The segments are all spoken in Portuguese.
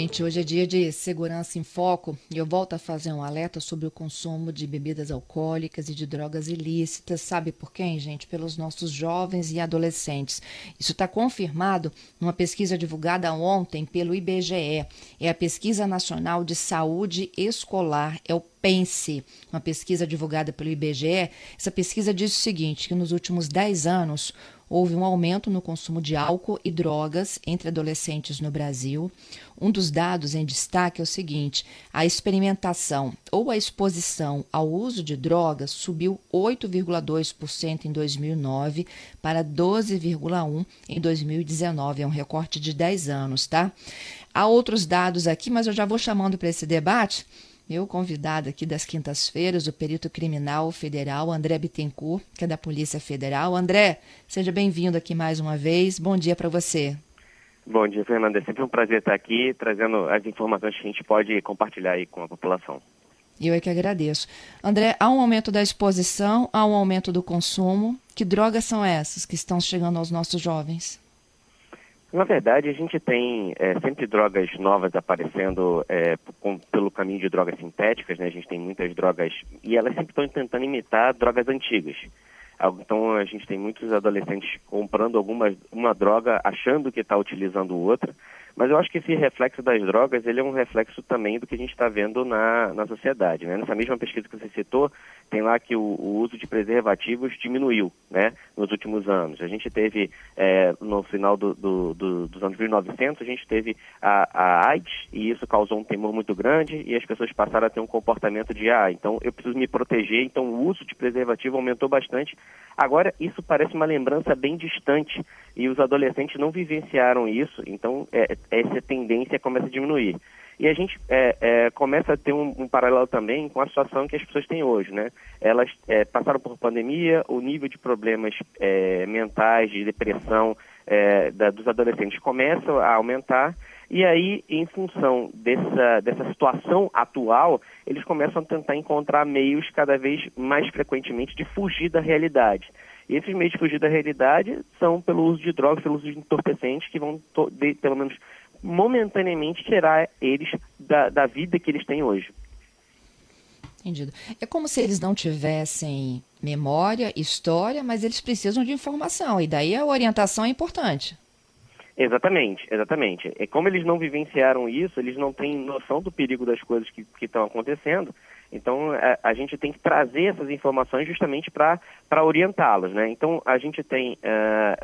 Gente, hoje é dia de segurança em foco e eu volto a fazer um alerta sobre o consumo de bebidas alcoólicas e de drogas ilícitas. Sabe por quem, gente? Pelos nossos jovens e adolescentes. Isso está confirmado numa pesquisa divulgada ontem pelo IBGE. É a Pesquisa Nacional de Saúde Escolar, é o PENSE, uma pesquisa divulgada pelo IBGE. Essa pesquisa diz o seguinte: que nos últimos 10 anos houve um aumento no consumo de álcool e drogas entre adolescentes no Brasil. Um dos dados em destaque é o seguinte: a experimentação ou a exposição ao uso de drogas subiu 8,2% em 2009 para 12,1% em 2019. É um recorte de 10 anos, tá? Há outros dados aqui, mas eu já vou chamando para esse debate meu convidado aqui das quintas-feiras, o perito criminal federal, André Bittencourt, que é da Polícia Federal. André, seja bem-vindo aqui mais uma vez. Bom dia para você. Bom dia, Fernanda. É sempre um prazer estar aqui trazendo as informações que a gente pode compartilhar aí com a população. Eu é que agradeço. André, há um aumento da exposição, há um aumento do consumo. Que drogas são essas que estão chegando aos nossos jovens? Na verdade, a gente tem é, sempre drogas novas aparecendo é, com, pelo caminho de drogas sintéticas, né? A gente tem muitas drogas e elas sempre estão tentando imitar drogas antigas. Então, a gente tem muitos adolescentes comprando alguma uma droga achando que está utilizando outra mas eu acho que esse reflexo das drogas, ele é um reflexo também do que a gente está vendo na, na sociedade, né? Nessa mesma pesquisa que você citou, tem lá que o, o uso de preservativos diminuiu, né? Nos últimos anos. A gente teve, é, no final do, do, do, dos anos 1900, a gente teve a, a AIDS, e isso causou um temor muito grande, e as pessoas passaram a ter um comportamento de, ah, então eu preciso me proteger, então o uso de preservativo aumentou bastante. Agora, isso parece uma lembrança bem distante, e os adolescentes não vivenciaram isso, então é, essa tendência começa a diminuir. E a gente é, é, começa a ter um, um, paralelo também com a situação que as pessoas têm hoje, né? Elas é, passaram por pandemia, o nível de problemas é, mentais, de depressão é, da, dos adolescentes começa a aumentar e aí, em função dessa, dessa situação atual, eles começam a tentar encontrar meios cada vez mais frequentemente de fugir da realidade. E esses meios de fugir da realidade são pelo uso de drogas, pelo uso de entorpecentes, que vão, de, pelo menos momentaneamente, tirar eles da, da vida que eles têm hoje. Entendido. É como se eles não tivessem memória, história, mas eles precisam de informação, e daí a orientação é importante. Exatamente, exatamente. É como eles não vivenciaram isso, eles não têm noção do perigo das coisas que estão acontecendo, então, a, gente tem que trazer essas informações justamente para orientá-los, né? Então, a gente tem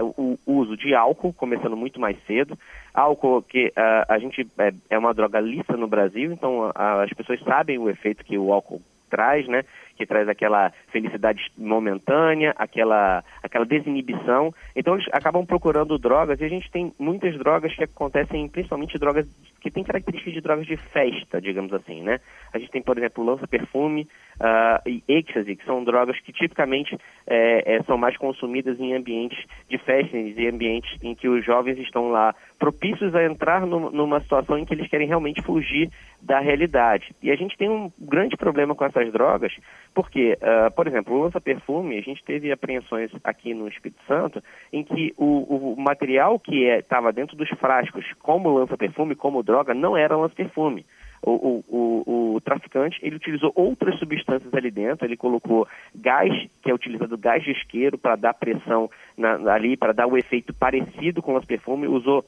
uh, o uso de álcool, começando muito mais cedo. Álcool que uh, a gente é, é, uma droga lista no Brasil, então uh, as pessoas sabem o efeito que o álcool traz, né? Que traz aquela felicidade momentânea, aquela, aquela desinibição. Então eles acabam procurando drogas e a gente tem muitas drogas que acontecem, principalmente drogas que têm características de drogas de festa, digamos assim, né? A gente tem, por exemplo, lança-perfume uh, e êxtase, que são drogas que tipicamente é, é, são mais consumidas em ambientes de festa, em ambientes em que os jovens estão lá propícios a entrar no, numa situação em que eles querem realmente fugir da realidade. E a gente tem um grande problema com essas drogas, porque, uh, por exemplo, o lança-perfume, a gente teve apreensões aqui no Espírito Santo, em que o, o material que estava é, dentro dos frascos, como lança-perfume, como droga, não era lança-perfume. O, o, o, traficante ele utilizou outras substâncias ali dentro, ele colocou gás, que é utilizado gás de isqueiro para dar pressão na, ali, para dar o efeito parecido com o perfume, usou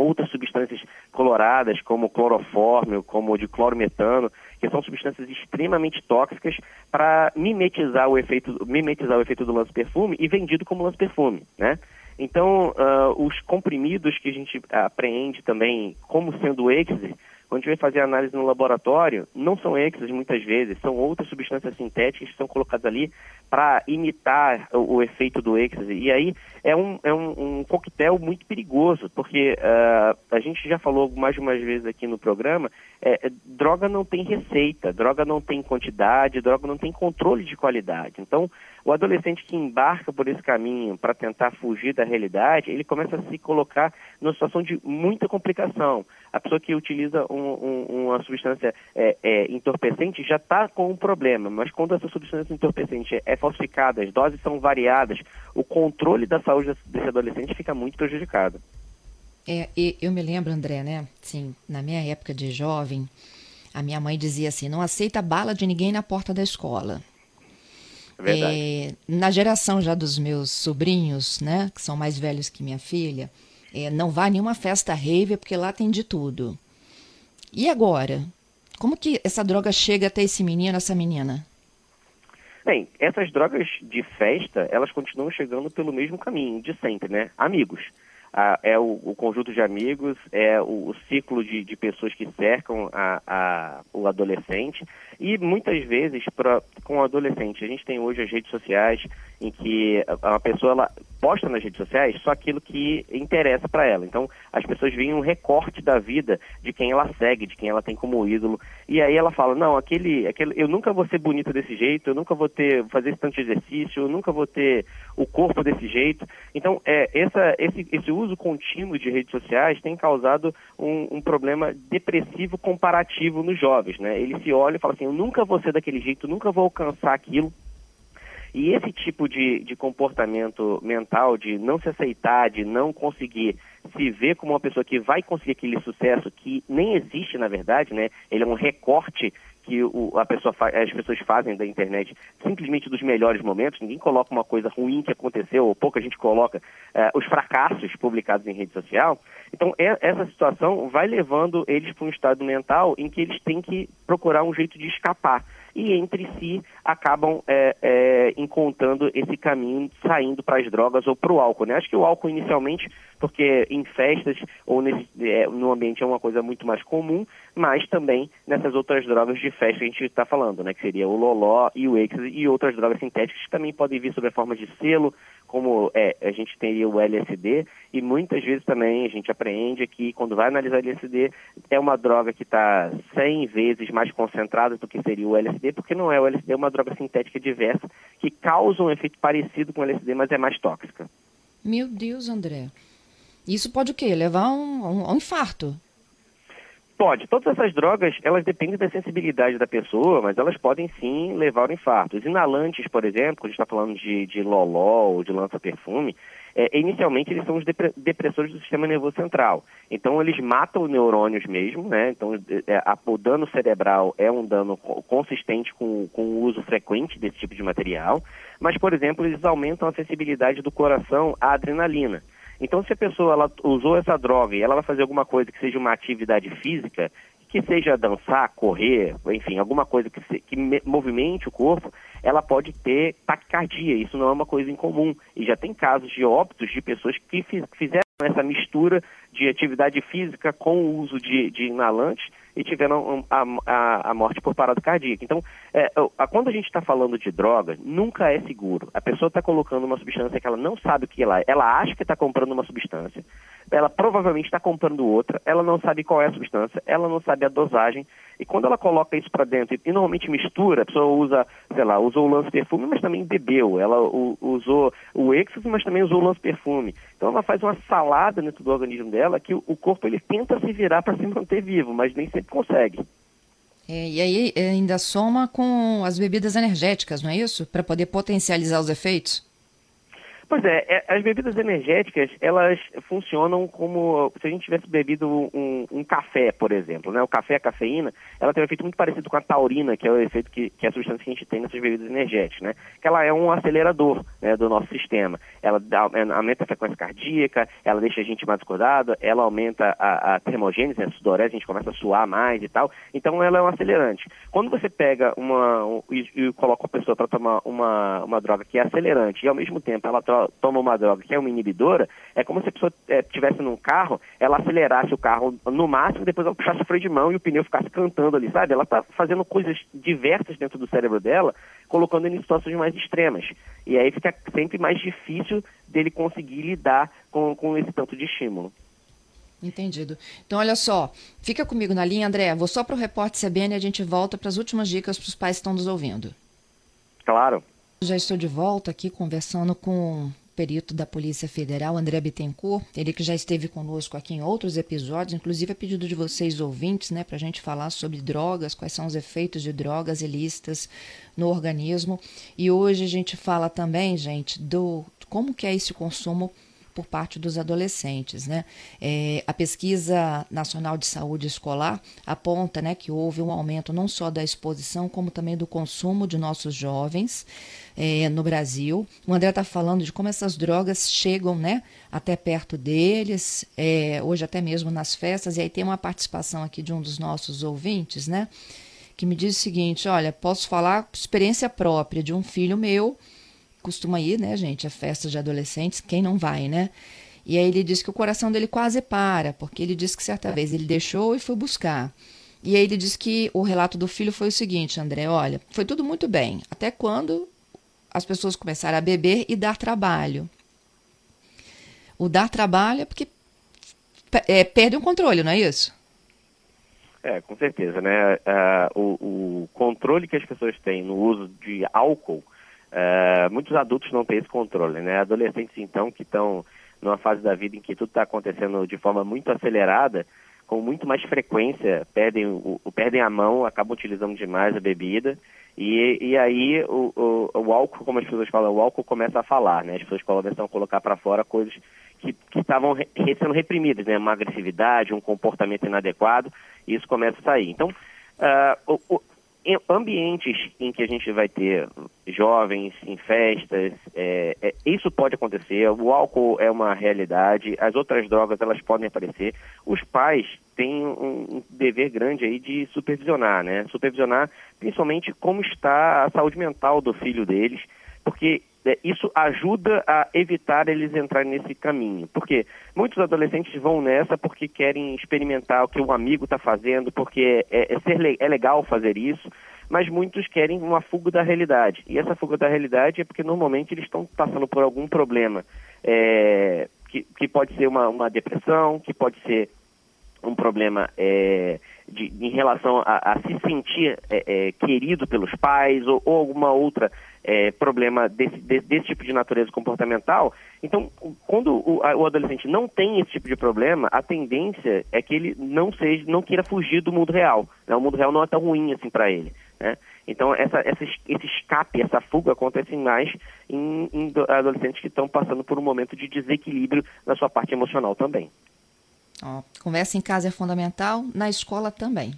outras substâncias coloradas, como clorofórmio, como de clorometano, que são substâncias extremamente tóxicas para mimetizar o efeito, mimetizar o efeito do lance-perfume e vendido como lance-perfume, né? Então, uh, os comprimidos que a gente apreende também como sendo êxtase, quando a gente vai fazer análise no laboratório, não são êxtases muitas vezes, são outras substâncias sintéticas que são colocadas ali para imitar o, o, efeito do êxtase. E aí é um, é um, um coquetel muito perigoso, porque uh, a gente já falou mais de umas vezes aqui no programa, é, é, droga não tem receita, droga não tem quantidade, droga não tem controle de qualidade. Então, o adolescente que embarca por esse caminho para tentar fugir da realidade, ele começa a se colocar numa situação de muita complicação. a pessoa que utiliza um, um, uma substância é, é, entorpecente já está com um problema, mas quando essa substância entorpecente é falsificada, as doses são variadas, o controle da saúde desse adolescente fica muito prejudicado. É, eu me lembro, André, né? Sim, na minha época de jovem, a minha mãe dizia assim: não aceita bala de ninguém na porta da escola. É, na geração já dos meus sobrinhos, né, que são mais velhos que minha filha, é, não vá a nenhuma festa rave porque lá tem de tudo. E agora? Como que essa droga chega até esse menino, essa menina? Bem, essas drogas de festa, elas continuam chegando pelo mesmo caminho de sempre, né? Amigos a, é o, o, conjunto de amigos, é o, o ciclo de, de, pessoas que cercam a, a, o adolescente e muitas vezes pra, com o adolescente a gente tem hoje as redes sociais em que a pessoa ela posta nas redes sociais só aquilo que interessa para ela. Então as pessoas veem um recorte da vida de quem ela segue, de quem ela tem como ídolo e aí ela fala não aquele, aquele eu nunca vou ser bonita desse jeito, eu nunca vou ter fazer esse tanto de exercício, eu nunca vou ter o corpo desse jeito. Então é essa esse esse uso contínuo de redes sociais tem causado um, um, problema depressivo comparativo nos jovens, né? Ele se olha e fala assim, eu nunca vou ser daquele jeito, nunca vou alcançar aquilo. E esse tipo de, de comportamento mental, de não se aceitar, de não conseguir se ver como uma pessoa que vai conseguir aquele sucesso que nem existe na verdade, né? Ele é um recorte que o, a pessoa as pessoas fazem da internet simplesmente dos melhores momentos. Ninguém coloca uma coisa ruim que aconteceu, ou pouca gente coloca eh, os fracassos publicados em rede social. Então, é, essa situação vai levando eles para um estado mental em que eles têm que procurar um jeito de escapar e entre si acabam é, é, encontrando esse caminho saindo para as drogas ou para o álcool. Né? Acho que o álcool inicialmente, porque em festas ou nesse, é, no ambiente é uma coisa muito mais comum, mas também nessas outras drogas de festa que a gente está falando, né? que seria o loló e o êxtase e outras drogas sintéticas que também podem vir sob a forma de selo, como é, a gente teria o LSD, e muitas vezes também a gente aprende que quando vai analisar LSD, é uma droga que está 100 vezes mais concentrada do que seria o LSD, porque não é o LSD, é uma droga sintética diversa que causa um efeito parecido com o LSD, mas é mais tóxica. Meu Deus, André. Isso pode o quê? Levar a um, um, um infarto? Pode. Todas essas drogas, elas dependem da sensibilidade da pessoa, mas elas podem sim levar ao infarto. Os inalantes, por exemplo, quando a gente está falando de, de loló ou de lança-perfume, é, inicialmente eles são os depressores do sistema nervoso central. Então eles matam neurônios mesmo, né? Então é, a, o dano cerebral é um dano consistente com, com o uso frequente desse tipo de material. Mas, por exemplo, eles aumentam a sensibilidade do coração à adrenalina. Então, se a pessoa ela usou essa droga e ela vai fazer alguma coisa que seja uma atividade física, que seja dançar, correr, enfim, alguma coisa que, se, que movimente o corpo, ela pode ter taquicardia. Isso não é uma coisa incomum. E já tem casos de óbitos de pessoas que fiz, fizeram essa mistura de atividade física com o uso de, de inalantes e tiveram a, a, a, morte por parada cardíaca. Então, é, a, quando a gente está falando de droga, nunca é seguro. A pessoa está colocando uma substância que ela não sabe o que ela é. Ela acha que está comprando uma substância, ela provavelmente está comprando outra, ela não sabe qual é a substância, ela não sabe a dosagem, e quando ela coloca isso para dentro, e, normalmente mistura, a pessoa usa, sei lá, usou o lance-perfume, mas também bebeu, ela usou o êxtase, mas também usou o lance-perfume. Então ela faz uma salada dentro do organismo dela que o, corpo ele tenta se virar para se manter vivo, mas nem sempre consegue. É, e aí ainda soma com as bebidas energéticas, não é isso? Para poder potencializar os efeitos? Pois é, é, as bebidas energéticas, elas funcionam como se a gente tivesse bebido um, um, café, por exemplo, né? O café, a cafeína, ela tem um efeito muito parecido com a taurina, que é o efeito que, que é a substância que a gente tem nessas bebidas energéticas, né? Que ela é um acelerador né, do nosso sistema. Ela dá, é, aumenta a frequência cardíaca, ela deixa a gente mais acordado, ela aumenta a, a termogênese, né, a sudorese, a gente começa a suar mais e tal. Então ela é um acelerante. Quando você pega uma um, e, e, coloca a pessoa para tomar uma, uma droga que é acelerante e ao mesmo tempo ela toma uma droga que é uma inibidora, é como se a pessoa estivesse é, num carro, ela acelerasse o carro no máximo, depois ela puxasse o freio de mão e o pneu ficasse cantando ali, sabe? Ela está fazendo coisas diversas dentro do cérebro dela, colocando ele em situações mais extremas. E aí fica sempre mais difícil dele conseguir lidar com, com esse tanto de estímulo. Entendido. Então, olha só, fica comigo na linha, André. Vou só para o repórter CBN e a gente volta para as últimas dicas para os pais que estão nos ouvindo. Claro. Já estou de volta aqui conversando com perito da Polícia Federal, André Bittencourt, ele que já esteve conosco aqui em outros episódios, inclusive a pedido de vocês ouvintes, né, para a gente falar sobre drogas, quais são os efeitos de drogas ilícitas no organismo. E hoje a gente fala também, gente, do como que é esse consumo por parte dos adolescentes. Né? É, a pesquisa nacional de saúde escolar aponta né, que houve um aumento não só da exposição, como também do consumo de nossos jovens é, no Brasil. O André está falando de como essas drogas chegam né, até perto deles, é, hoje até mesmo nas festas, e aí tem uma participação aqui de um dos nossos ouvintes, né? Que me diz o seguinte: olha, posso falar experiência própria de um filho meu costuma ir, né, gente, a festas de adolescentes, quem não vai, né? E aí ele diz que o coração dele quase para, porque ele disse que certa vez ele deixou e foi buscar. E aí ele diz que o relato do filho foi o seguinte, André, olha, foi tudo muito bem, até quando as pessoas começaram a beber e dar trabalho. O dar trabalho é porque é, perde o controle, não é isso? É, com certeza, né? Uh, o, o, controle que as pessoas têm no uso de álcool Uh, muitos adultos não têm esse controle, né? Adolescentes, então, que estão numa fase da vida em que tudo está acontecendo de forma muito acelerada, com muito mais frequência, perdem, o, perdem a mão, acabam utilizando demais a bebida, e, e aí o, o, o, álcool, como as pessoas falam, o álcool começa a falar, né? As pessoas começam a colocar para fora coisas que estavam re, sendo reprimidas, né? Uma agressividade, um comportamento inadequado, e isso começa a sair. Então, uh, o, ambientes em que a gente vai ter jovens em festas, é, é, isso pode acontecer. O álcool é uma realidade, as outras drogas elas podem aparecer. Os pais têm um, dever grande aí de supervisionar, né? Supervisionar principalmente como está a saúde mental do filho deles, porque é, isso ajuda a evitar eles entrarem nesse caminho. Porque muitos adolescentes vão nessa porque querem experimentar o que o amigo está fazendo, porque é, é, ser, é legal fazer isso, mas muitos querem uma fuga da realidade. E essa fuga da realidade é porque normalmente eles estão passando por algum problema, é, que, que pode ser uma, uma depressão, que pode ser um problema é, de, em relação a, a se sentir é, é, querido pelos pais ou, ou alguma outra é, problema desse, desse, desse, tipo de natureza comportamental. Então, quando o, a, o, adolescente não tem esse tipo de problema, a tendência é que ele não seja, não queira fugir do mundo real. Né? O mundo real não é tão ruim assim para ele. Né? Então, essa, essa, esse escape, essa fuga acontece mais em, em adolescentes que estão passando por um momento de desequilíbrio na sua parte emocional também. Ó, conversa em casa é fundamental, na escola também.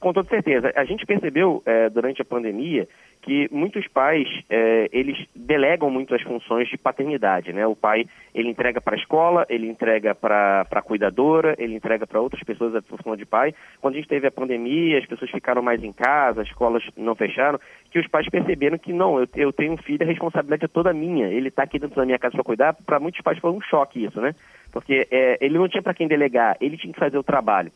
Com toda certeza. A gente percebeu é, durante a pandemia que muitos pais é, eles delegam muito as funções de paternidade, né? O pai ele entrega para a escola, ele entrega para a cuidadora, ele entrega para outras pessoas a função de pai. Quando a gente teve a pandemia, as pessoas ficaram mais em casa, as escolas não fecharam, que os pais perceberam que não, eu, eu tenho um filho, a responsabilidade é toda minha. Ele está aqui dentro da minha casa para cuidar. Para muitos pais foi um choque isso, né? Porque é, ele não tinha para quem delegar, ele tinha que fazer o trabalho.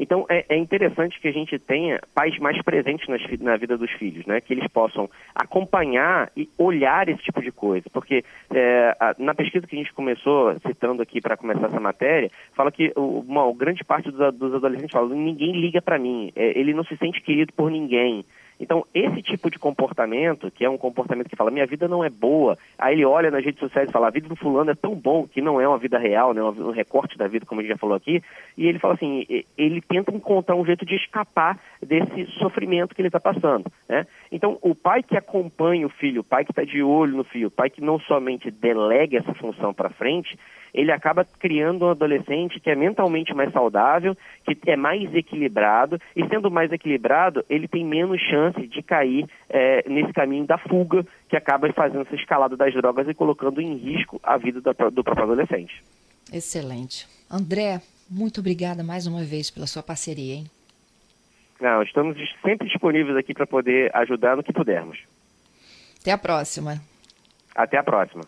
Então é, é, interessante que a gente tenha pais mais presentes nas, na vida dos filhos, né? Que eles possam acompanhar e olhar esse tipo de coisa, porque é, a, na pesquisa que a gente começou citando aqui para começar essa matéria, fala que uma grande parte dos, dos adolescentes fala ninguém liga para mim, é, ele não se sente querido por ninguém. Então, esse tipo de comportamento, que é um comportamento que fala, minha vida não é boa, aí ele olha nas redes sociais e fala, a vida do fulano é tão bom que não é uma vida real, né, um recorte da vida, como a gente já falou aqui, e ele fala assim, ele tenta encontrar um jeito de escapar desse sofrimento que ele está passando. Né? Então, o pai que acompanha o filho, o pai que está de olho no filho, o pai que não somente delega essa função para frente, ele acaba criando um adolescente que é mentalmente mais saudável, que é mais equilibrado, e sendo mais equilibrado, ele tem menos chance de cair é, nesse caminho da fuga, que acaba fazendo essa escalada das drogas e colocando em risco a vida do, do próprio adolescente. Excelente. André, muito obrigada mais uma vez pela sua parceria, hein? Não, estamos sempre disponíveis aqui para poder ajudar no que pudermos. Até a próxima. Até a próxima.